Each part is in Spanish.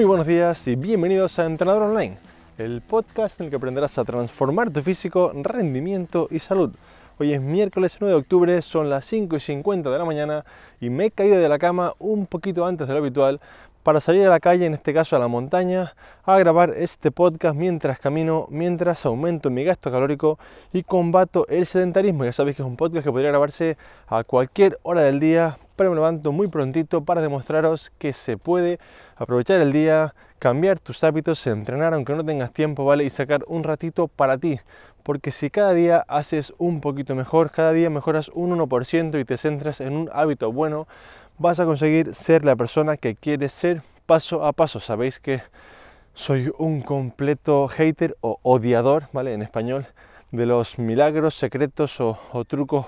Muy buenos días y bienvenidos a Entrenador Online, el podcast en el que aprenderás a transformar tu físico, rendimiento y salud. Hoy es miércoles 9 de octubre, son las 5 y 50 de la mañana y me he caído de la cama un poquito antes de lo habitual para salir a la calle, en este caso a la montaña, a grabar este podcast mientras camino, mientras aumento mi gasto calórico y combato el sedentarismo. Ya sabéis que es un podcast que podría grabarse a cualquier hora del día, me levanto muy prontito para demostraros que se puede aprovechar el día, cambiar tus hábitos, entrenar aunque no tengas tiempo, ¿vale? Y sacar un ratito para ti. Porque si cada día haces un poquito mejor, cada día mejoras un 1% y te centras en un hábito bueno, vas a conseguir ser la persona que quieres ser paso a paso. Sabéis que soy un completo hater o odiador, ¿vale? En español, de los milagros secretos o, o trucos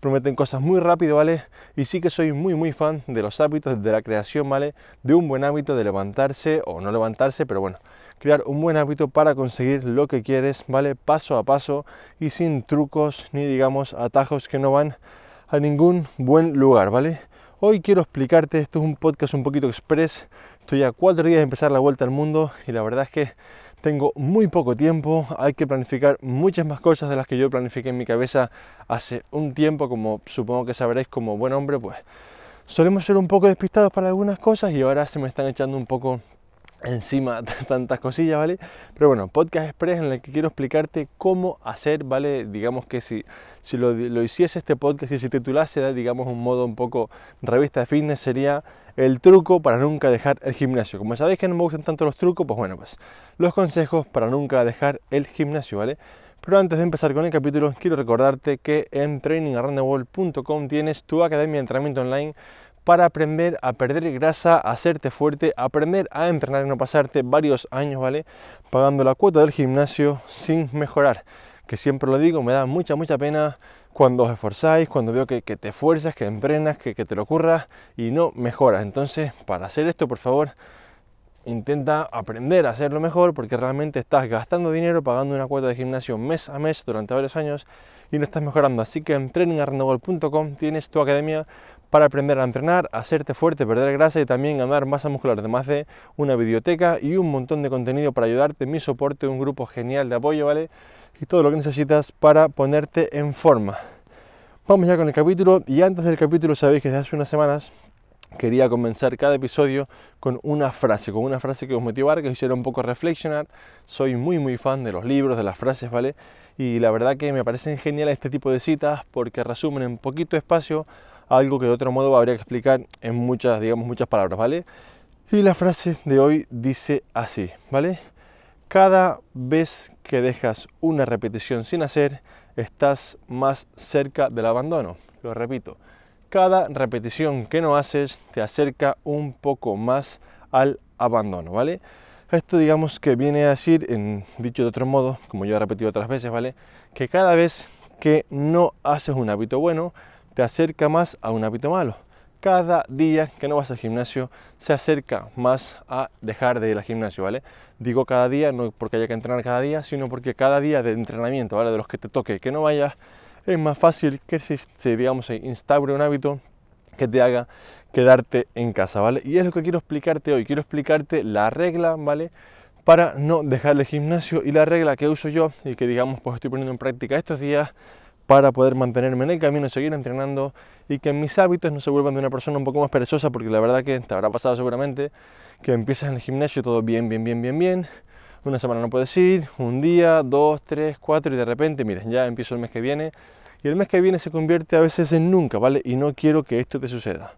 prometen cosas muy rápido, ¿vale? Y sí que soy muy muy fan de los hábitos, de la creación, ¿vale? De un buen hábito de levantarse o no levantarse, pero bueno, crear un buen hábito para conseguir lo que quieres, ¿vale? Paso a paso y sin trucos ni digamos atajos que no van a ningún buen lugar, ¿vale? Hoy quiero explicarte, esto es un podcast un poquito express, estoy a cuatro días de empezar la vuelta al mundo y la verdad es que tengo muy poco tiempo, hay que planificar muchas más cosas de las que yo planifiqué en mi cabeza hace un tiempo, como supongo que sabréis como buen hombre, pues solemos ser un poco despistados para algunas cosas y ahora se me están echando un poco encima tantas cosillas, ¿vale? Pero bueno, podcast express en el que quiero explicarte cómo hacer, ¿vale? Digamos que si, si lo, hiciese este podcast y si titulase, digamos, un modo un poco revista de fitness, sería el truco para nunca dejar el gimnasio. Como sabéis que no me gustan tanto los trucos, pues bueno, pues los consejos para nunca dejar el gimnasio, ¿vale? Pero antes de empezar con el capítulo, quiero recordarte que en trainingaroundtheworld.com tienes tu academia de entrenamiento online para aprender a perder grasa, a hacerte fuerte, aprender a entrenar y no pasarte varios años, ¿vale? Pagando la cuota del gimnasio sin mejorar. Que siempre lo digo, me da mucha, mucha pena cuando os esforzáis, cuando veo que, te esfuerzas, que entrenas, que, te lo ocurra y no mejoras. Entonces, para hacer esto, por favor, intenta aprender a hacerlo mejor porque realmente estás gastando dinero pagando una cuota de gimnasio mes a mes durante varios años y no estás mejorando. Así que en trainingarrendogol.com tienes tu academia para aprender a entrenar, hacerte fuerte, perder grasa y también ganar masa muscular, además de una biblioteca y un montón de contenido para ayudarte, mi soporte, un grupo genial de apoyo, ¿vale? Y todo lo que necesitas para ponerte en forma. Vamos ya con el capítulo y antes del capítulo sabéis que desde hace unas semanas quería comenzar cada episodio con una frase, con una frase que os motivara, que os hiciera un poco reflexionar. Soy muy muy fan de los libros, de las frases, ¿vale? Y la verdad que me parecen geniales este tipo de citas porque resumen en poquito espacio algo que de otro modo habría que explicar en muchas, digamos, muchas palabras, ¿vale? Y la frase de hoy dice así, ¿vale? Cada vez que dejas una repetición sin hacer, estás más cerca del abandono. Lo repito, cada repetición que no haces te acerca un poco más al abandono, ¿vale? Esto digamos que viene a decir, en, dicho de otro modo, como yo he repetido otras veces, ¿vale? Que cada vez que no haces un hábito bueno, te acerca más a un hábito malo. Cada día que no vas al gimnasio se acerca más a dejar de ir al gimnasio, ¿vale? Digo cada día, no porque haya que entrenar cada día, sino porque cada día de entrenamiento, ¿vale? De los que te toque que no vayas, es más fácil que se, digamos, se instaure un hábito que te haga quedarte en casa, ¿vale? Y es lo que quiero explicarte hoy. Quiero explicarte la regla, ¿vale? Para no dejar el gimnasio y la regla que uso yo y que, digamos, pues estoy poniendo en práctica estos días para poder mantenerme en el camino, seguir entrenando y que mis hábitos no se vuelvan de una persona un poco más perezosa, porque la verdad que te habrá pasado seguramente que empiezas en el gimnasio todo bien, bien, bien, bien, bien, una semana no puedes ir, un día, dos, tres, cuatro y de repente, miren, ya empiezo el mes que viene y el mes que viene se convierte a veces en nunca, ¿vale? Y no quiero que esto te suceda.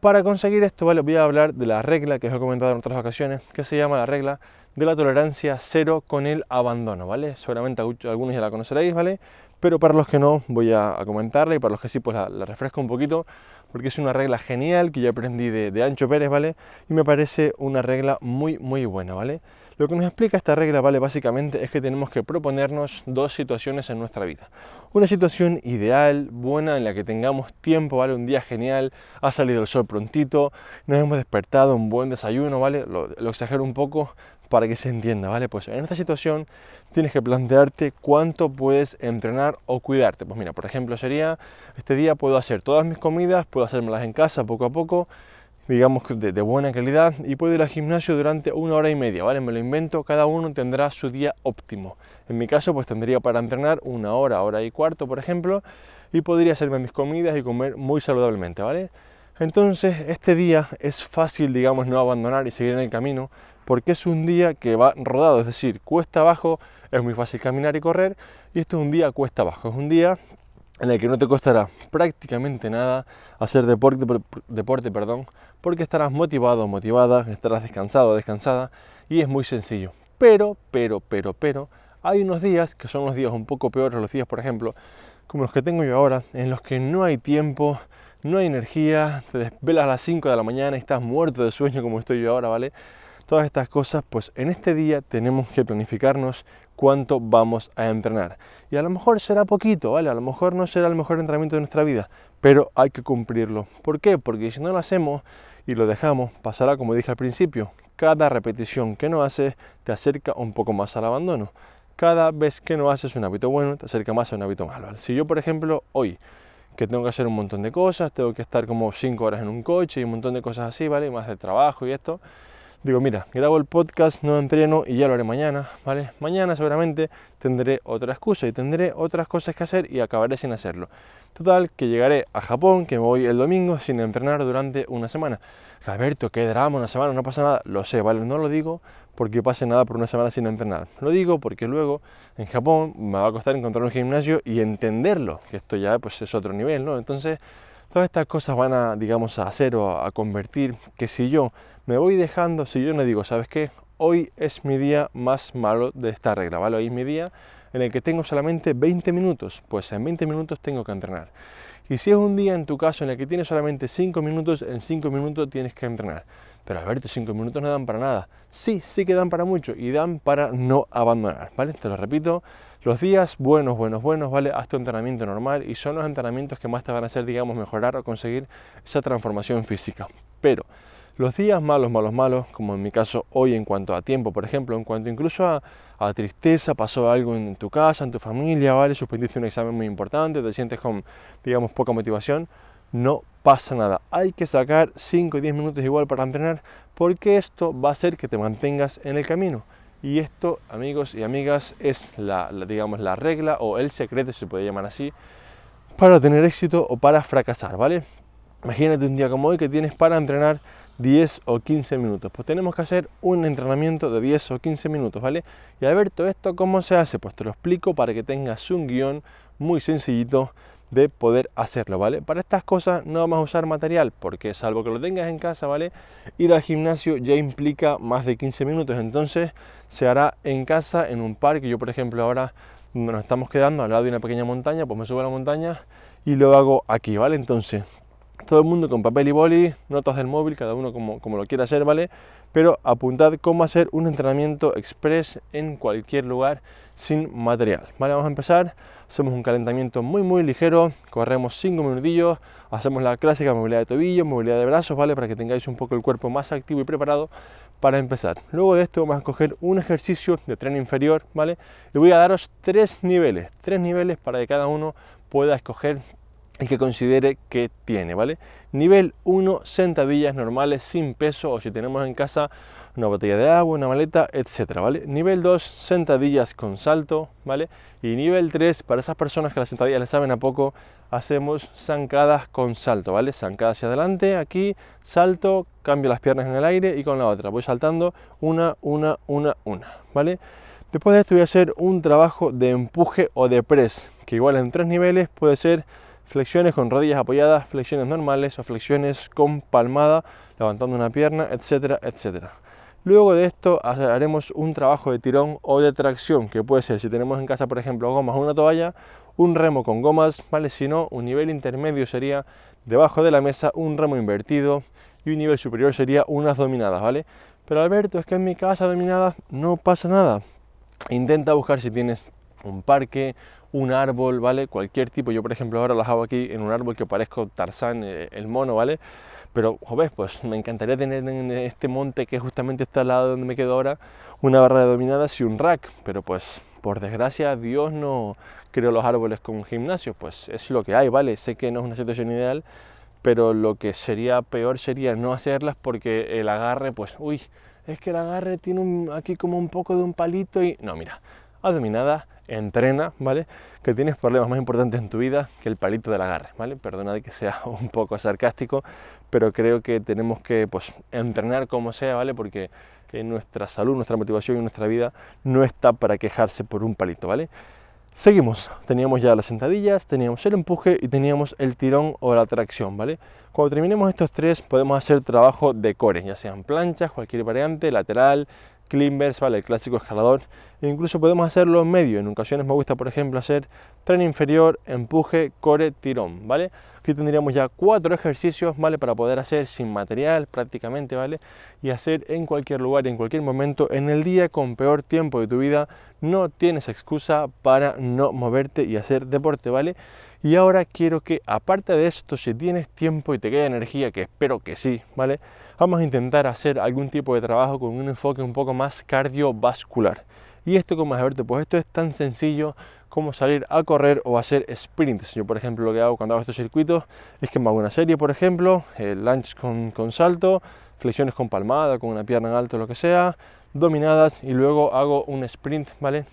Para conseguir esto, ¿vale? Voy a hablar de la regla que os he comentado en otras ocasiones, que se llama la regla de la tolerancia cero con el abandono, ¿vale? Seguramente algunos ya la conoceréis, ¿vale? Pero para los que no voy a, comentarla y para los que sí pues la, refresco un poquito porque es una regla genial que yo aprendí de, Ancho Pérez, ¿vale? Y me parece una regla muy muy buena, ¿vale? Lo que nos explica esta regla, ¿vale? Básicamente es que tenemos que proponernos dos situaciones en nuestra vida. Una situación ideal, buena, en la que tengamos tiempo, ¿vale? Un día genial, ha salido el sol prontito, nos hemos despertado, un buen desayuno, ¿vale? lo exagero un poco, para que se entienda, ¿vale? Pues en esta situación tienes que plantearte cuánto puedes entrenar o cuidarte. Pues mira, por ejemplo, sería, este día puedo hacer todas mis comidas, puedo hacérmelas en casa poco a poco, digamos, de, de, buena calidad y puedo ir al gimnasio durante una hora y media, ¿vale? Me lo invento, cada uno tendrá su día óptimo. En mi caso, pues tendría para entrenar una hora, hora y cuarto, por ejemplo, y podría hacerme mis comidas y comer muy saludablemente, ¿vale? Entonces, este día es fácil, digamos, no abandonar y seguir en el camino, porque es un día que va rodado, es decir, cuesta abajo, es muy fácil caminar y correr, y esto es un día cuesta abajo, es un día en el que no te costará prácticamente nada hacer deporte, deporte perdón, porque estarás motivado, motivada, estarás descansado, descansada, y es muy sencillo. Pero, pero, pero, pero, hay unos días que son los días un poco peores, los días, por ejemplo, como los que tengo yo ahora, en los que no hay tiempo, no hay energía, te desvelas a las 5 de la mañana y estás muerto de sueño como estoy yo ahora, ¿vale? Todas estas cosas, pues en este día tenemos que planificarnos cuánto vamos a entrenar. Y a lo mejor será poquito, ¿vale? A lo mejor no será el mejor entrenamiento de nuestra vida, pero hay que cumplirlo. ¿Por qué? Porque si no lo hacemos y lo dejamos, pasará como dije al principio, cada repetición que no haces te acerca un poco más al abandono cada vez que no haces un hábito bueno, te acerca más a un hábito malo. Si yo, por ejemplo, hoy, que tengo que hacer un montón de cosas, tengo que estar como 5 horas en un coche y un montón de cosas así, ¿vale? Más de trabajo y esto, digo, mira, grabo el podcast, no entreno y ya lo haré mañana, ¿vale? Mañana seguramente tendré otra excusa y tendré otras cosas que hacer y acabaré sin hacerlo. Total, que llegaré a Japón, que me voy el domingo sin entrenar durante una semana. Alberto, qué drama, una semana, no pasa nada. Lo sé, ¿vale? No lo digo porque pase nada por una semana sin entrenar. Lo digo porque luego en Japón me va a costar encontrar un gimnasio y entenderlo, que esto ya pues es otro nivel, ¿no? Entonces, todas estas cosas van a, digamos, a hacer o a convertir que si yo me voy dejando, si yo no digo, ¿sabes qué? Hoy es mi día más malo de esta regla, ¿vale? Hoy es mi día en el que tengo solamente 20 minutos, pues en 20 minutos tengo que entrenar. Y si es un día en tu caso en el que tienes solamente 5 minutos, en 5 minutos tienes que entrenar. Pero Alberto, 5 minutos no dan para nada. Sí, sí que dan para mucho y dan para no abandonar, ¿vale? Te lo repito, los días buenos, buenos, buenos, ¿vale? Haz tu entrenamiento normal y son los entrenamientos que más te van a hacer, digamos, mejorar o conseguir esa transformación física. Pero los días malos, malos, malos, como en mi caso hoy en cuanto a tiempo, por ejemplo, en cuanto incluso a, tristeza, pasó algo en tu casa, en tu familia, ¿vale? Suspendiste un examen muy importante, te sientes con, digamos, poca motivación, no pasa nada. Hay que sacar 5 o 10 minutos igual para entrenar porque esto va a hacer que te mantengas en el camino. Y esto, amigos y amigas, es la, digamos, la regla o el secreto, si se puede llamar así, para tener éxito o para fracasar, ¿vale? Imagínate un día como hoy que tienes para entrenar 10 o 15 minutos. Pues tenemos que hacer un entrenamiento de 10 o 15 minutos, ¿vale? Y Alberto, ¿esto cómo se hace? Pues te lo explico para que tengas un guion muy sencillito de poder hacerlo, ¿vale? Para estas cosas no vamos a usar material, porque salvo que lo tengas en casa, ¿vale? Ir al gimnasio ya implica más de 15 minutos, entonces se hará en casa, en un parque. Yo, por ejemplo, ahora nos estamos quedando al lado de una pequeña montaña, pues me subo a la montaña y lo hago aquí, ¿vale? Entonces, todo el mundo con papel y boli, notas del móvil, cada uno como, lo quiera hacer, ¿vale? Pero apuntad cómo hacer un entrenamiento express en cualquier lugar sin material, ¿vale? Vamos a empezar hacemos un calentamiento muy muy ligero, corremos 5 minutillos, hacemos la clásica movilidad de tobillo, movilidad de brazos, ¿vale? Para que tengáis un poco el cuerpo más activo y preparado para empezar. Luego de esto vamos a coger un ejercicio de tren inferior, ¿vale? Y voy a daros tres niveles, tres niveles para que cada uno pueda escoger el que considere que tiene, ¿vale? Nivel 1, sentadillas normales sin peso o si tenemos en casa una botella de agua, una maleta, etcétera, ¿vale? Nivel 2, sentadillas con salto, ¿vale? Y nivel 3, para esas personas que las sentadillas les saben a poco, hacemos zancadas con salto, ¿vale? Zancada hacia adelante, aquí, salto, cambio las piernas en el aire y con la otra. Voy saltando una, una, una, una, ¿vale? Después de esto voy a hacer un trabajo de empuje o de press, que igual en tres niveles puede ser flexiones con rodillas apoyadas, flexiones normales o flexiones con palmada, levantando una pierna, etcétera, etcétera. Luego de esto haremos un trabajo de tirón o de tracción, que puede ser, si tenemos en casa, por ejemplo, gomas o una toalla, un remo con gomas, ¿vale? Si no, un nivel intermedio sería debajo de la mesa un remo invertido y un nivel superior sería unas dominadas, ¿vale? Pero Alberto, es que en mi casa dominadas no pasa nada. Intenta buscar si tienes un parque, un árbol, ¿vale? Cualquier tipo. Yo, por ejemplo, ahora las hago aquí en un árbol que parezco Tarzán, eh, el mono, ¿vale? Pero, joder, pues me encantaría tener en este monte que justamente está al lado donde me quedo ahora una barra de dominadas y un rack. Pero pues, por desgracia, Dios no creó los árboles con gimnasio. Pues es lo que hay, ¿vale? Sé que no es una situación ideal, pero lo que sería peor sería no hacerlas porque el agarre, pues, uy, es que el agarre tiene aquí como un poco de un palito y... No, mira, haz dominada, entrena, ¿vale? Que tienes problemas más importantes en tu vida que el palito del agarre, ¿vale? Perdona de que sea un poco sarcástico, pero creo que tenemos que, pues, entrenar como sea, ¿vale? Porque nuestra salud, nuestra motivación y nuestra vida no está para quejarse por un palito, ¿vale? Seguimos, teníamos ya las sentadillas, teníamos el empuje y teníamos el tirón o la tracción, ¿vale? Cuando terminemos estos tres podemos hacer trabajo de core, ya sean planchas, cualquier variante, lateral, climbers, ¿vale? El clásico escalador. E incluso podemos hacerlo en medio. En ocasiones me gusta, por ejemplo, hacer tren inferior, empuje, core, tirón, ¿vale? Aquí tendríamos ya cuatro ejercicios, ¿vale? Para poder hacer sin material prácticamente, ¿vale? Y hacer en cualquier lugar en cualquier momento en el día con peor tiempo de tu vida. No tienes excusa para no moverte y hacer deporte, ¿vale? Y ahora quiero que, aparte de esto, si tienes tiempo y te queda energía, que espero que sí, ¿vale? Vamos a intentar hacer algún tipo de trabajo con un enfoque un poco más cardiovascular. Y esto, como es verte, pues esto es tan sencillo como salir a correr o hacer sprints. Yo, por ejemplo, lo que hago cuando hago estos circuitos es que me hago una serie, por ejemplo, el lunge con, con salto, flexiones con palmada, con una pierna en alto, lo que sea, dominadas y luego hago un sprint, ¿vale?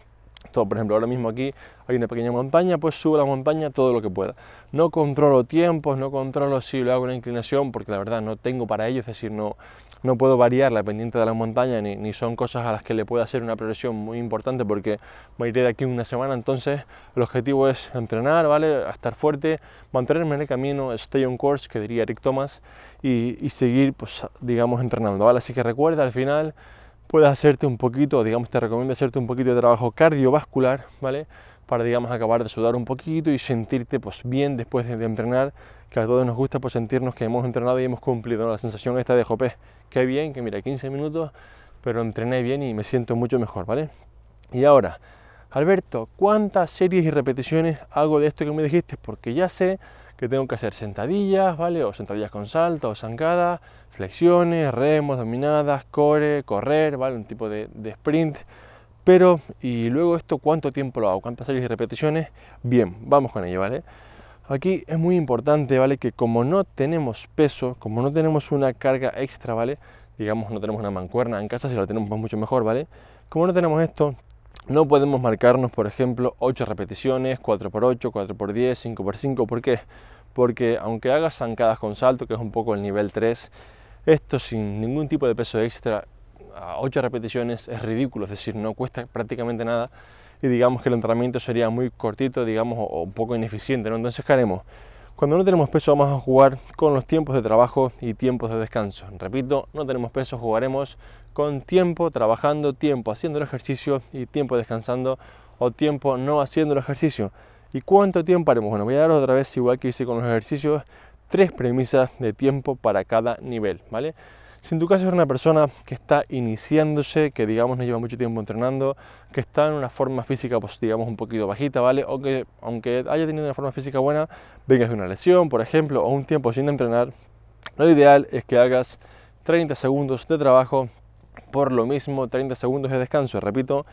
Todo, por ejemplo, ahora mismo aquí hay una pequeña montaña, pues subo la montaña todo lo que pueda. No controlo tiempos, no controlo si lo hago una inclinación, porque la verdad no tengo para ello, es decir, no, no puedo variar la pendiente de la montaña, ni, ni, son cosas a las que le puedo hacer una progresión muy importante, porque me iré de aquí una semana, entonces el objetivo es entrenar, ¿vale? Estar fuerte, mantenerme en el camino, stay on course, que diría Eric Thomas, y, y seguir, pues, digamos, entrenando, ¿vale? Así que recuerda, al final puedes hacerte un poquito, digamos, te recomiendo hacerte un poquito de trabajo cardiovascular, ¿vale? Para, digamos, acabar de sudar un poquito y sentirte, pues, bien después de, entrenar, que a todos nos gusta, pues, sentirnos que hemos entrenado y hemos cumplido, La sensación esta de, jope, qué bien, que mira, 15 minutos, pero entrené bien y me siento mucho mejor, ¿vale? Y ahora, Alberto, ¿cuántas series y repeticiones hago de esto que me dijiste? Porque ya sé que tengo que hacer sentadillas, ¿vale? O sentadillas con salto o zancadas, flexiones, remos, dominadas, core, correr, ¿vale? Un tipo de, sprint. Pero, y luego esto, ¿cuánto tiempo lo hago? ¿Cuántas series y repeticiones? Bien, vamos con ello, ¿vale? Aquí es muy importante, ¿vale? Que como no tenemos peso, como no tenemos una carga extra, ¿vale? Digamos, no tenemos una mancuerna en casa, si la tenemos mucho mejor, ¿vale? Como no tenemos esto, no podemos marcarnos, por ejemplo, 8 repeticiones, 4x8, 4x10, 5x5. ¿Por qué? Porque aunque hagas zancadas con salto, que es un poco el nivel 3, esto sin ningún tipo de peso extra, a 8 repeticiones es ridículo, es decir, no cuesta prácticamente nada y digamos que el entrenamiento sería muy cortito, digamos, o, un poco ineficiente, ¿no? Entonces, ¿qué haremos? Cuando no tenemos peso vamos a jugar con los tiempos de trabajo y tiempos de descanso. Repito, no tenemos peso, jugaremos con tiempo trabajando, tiempo haciendo el ejercicio y tiempo descansando o tiempo no haciendo el ejercicio. ¿Y cuánto tiempo haremos? Bueno, voy a dar otra vez, igual que hice con los ejercicios, tres premisas de tiempo para cada nivel, ¿vale? Si en tu caso es una persona que está iniciándose, que digamos no lleva mucho tiempo entrenando, que está en una forma física pues digamos un poquito bajita, ¿vale? O que aunque haya tenido una forma física buena, vengas de una lesión, por ejemplo, o un tiempo sin entrenar, lo ideal es que hagas 30 segundos de trabajo por lo mismo 30 segundos de descanso. Repito,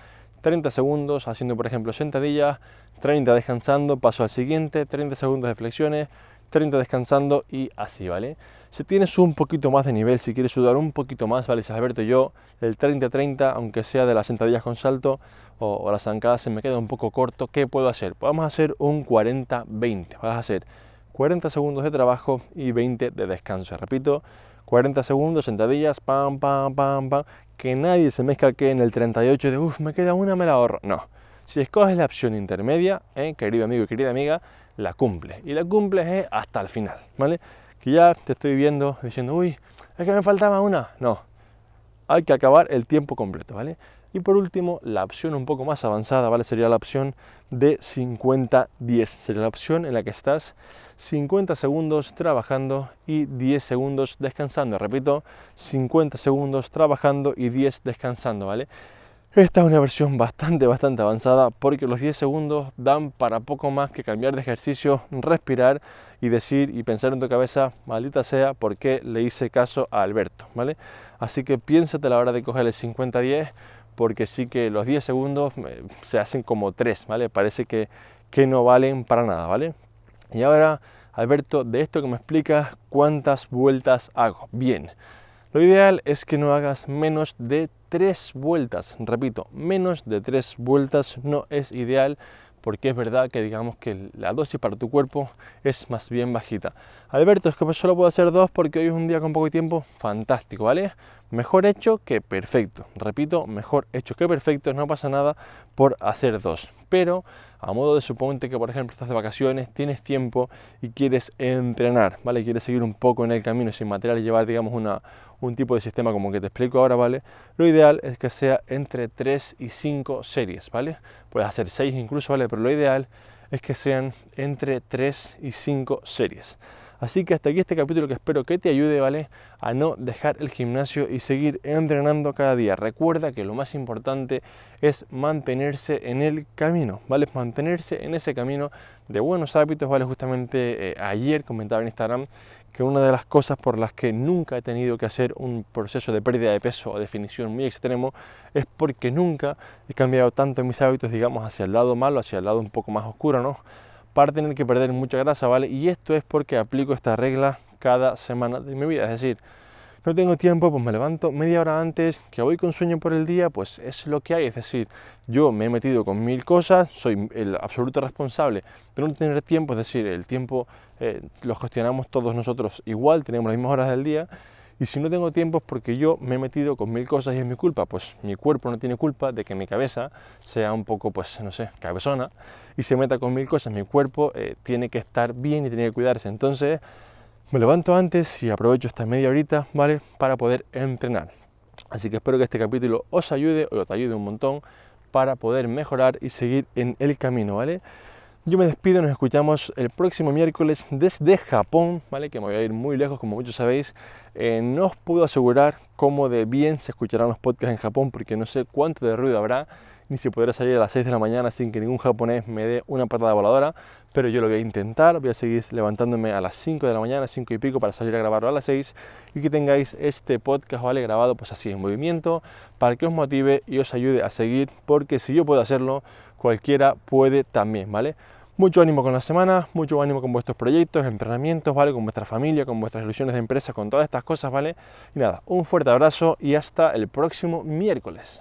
30 segundos haciendo por ejemplo sentadillas, 30 descansando, paso al siguiente, 30 segundos de flexiones, 30 descansando y así, ¿vale? Si tienes un poquito más de nivel, si quieres sudar un poquito más, ¿vale? Si Alberto, yo el 30-30, aunque sea de las sentadillas con salto o, las zancadas, se me queda un poco corto, ¿qué puedo hacer? Podemos hacer un 40-20, vas a hacer 40 segundos de trabajo y 20 de descanso. Repito, 40 segundos, sentadillas, pam, pam, pam, pam, que nadie se mezcla que en el 38 de, uff, me queda una, me la ahorro. No, si escoges la opción intermedia, ¿eh? querido amigo y querida amiga, la cumple. Y la cumple hasta el final, ¿vale? Que ya te estoy viendo diciendo, uy, es que me faltaba una. No, hay que acabar el tiempo completo, ¿vale? Y por último, la opción un poco más avanzada, ¿vale? Sería la opción de 50-10. Sería la opción en la que estás 50 segundos trabajando y 10 segundos descansando. Repito, 50 segundos trabajando y 10 descansando, ¿vale? Esta es una versión bastante, bastante avanzada porque los 10 segundos dan para poco más que cambiar de ejercicio, respirar y decir y pensar en tu cabeza, maldita sea, por qué le hice caso a Alberto, ¿vale? Así que piénsate a la hora de coger el 50-10 porque sí que los 10 segundos eh, se hacen como 3, ¿vale? Parece que, que no valen para nada, ¿vale? Y ahora Alberto, de esto que me explicas, ¿cuántas vueltas hago? Bien, lo ideal es que no hagas menos de tres vueltas. Repito, menos de tres vueltas no es ideal porque es verdad que digamos que la dosis para tu cuerpo es más bien bajita. Alberto, es que solo puedo hacer dos porque hoy es un día con poco tiempo. Fantástico, ¿vale? Mejor hecho que perfecto. Repito, mejor hecho que perfecto. No pasa nada por hacer dos. Pero a modo de suponte que por ejemplo estás de vacaciones, tienes tiempo y quieres entrenar, ¿vale? Quieres seguir un poco en el camino sin material y llevar digamos una, un tipo de sistema como que te explico ahora, ¿vale? Lo ideal es que sea entre 3 y 5 series, ¿vale? Puedes hacer 6 incluso, ¿vale? Pero lo ideal es que sean entre 3 y 5 series. Así que hasta aquí este capítulo que espero que te ayude, ¿vale? A no dejar el gimnasio y seguir entrenando cada día. Recuerda que lo más importante es mantenerse en el camino, ¿vale? Mantenerse en ese camino de buenos hábitos, ¿vale? Justamente eh, ayer comentaba en Instagram que una de las cosas por las que nunca he tenido que hacer un proceso de pérdida de peso o definición muy extremo es porque nunca he cambiado tanto mis hábitos, digamos, hacia el lado malo, hacia el lado un poco más oscuro, ¿no? Para tener que perder mucha grasa, ¿vale? Y esto es porque aplico esta regla cada semana de mi vida, es decir, no tengo tiempo, pues me levanto media hora antes, que voy con sueño por el día, pues es lo que hay. Es decir, yo me he metido con mil cosas, soy el absoluto responsable de no tener tiempo, es decir, el tiempo eh, lo gestionamos todos nosotros igual, tenemos las mismas horas del día. Y si no tengo tiempo es porque yo me he metido con mil cosas y es mi culpa. Pues mi cuerpo no tiene culpa de que mi cabeza sea un poco, pues no sé, cabezona y se meta con mil cosas. Mi cuerpo eh, tiene que estar bien y tiene que cuidarse. Entonces, me levanto antes y aprovecho esta media horita, ¿vale? Para poder entrenar. Así que espero que este capítulo os ayude o te ayude un montón para poder mejorar y seguir en el camino, ¿vale? Yo me despido, nos escuchamos el próximo miércoles desde Japón, ¿vale? Que me voy a ir muy lejos, como muchos sabéis. Eh, no os puedo asegurar cómo de bien se escucharán los podcasts en Japón, porque no sé cuánto de ruido habrá, ni si podré salir a las 6 de la mañana sin que ningún japonés me dé una patada voladora pero yo lo voy a intentar, voy a seguir levantándome a las 5 de la mañana, 5 y pico para salir a grabarlo a las 6 y que tengáis este podcast ¿vale? grabado pues así en movimiento para que os motive y os ayude a seguir porque si yo puedo hacerlo, cualquiera puede también, ¿vale? Mucho ánimo con la semana, mucho ánimo con vuestros proyectos, entrenamientos, ¿vale? Con vuestra familia, con vuestras ilusiones de empresa, con todas estas cosas, ¿vale? Y nada, un fuerte abrazo y hasta el próximo miércoles.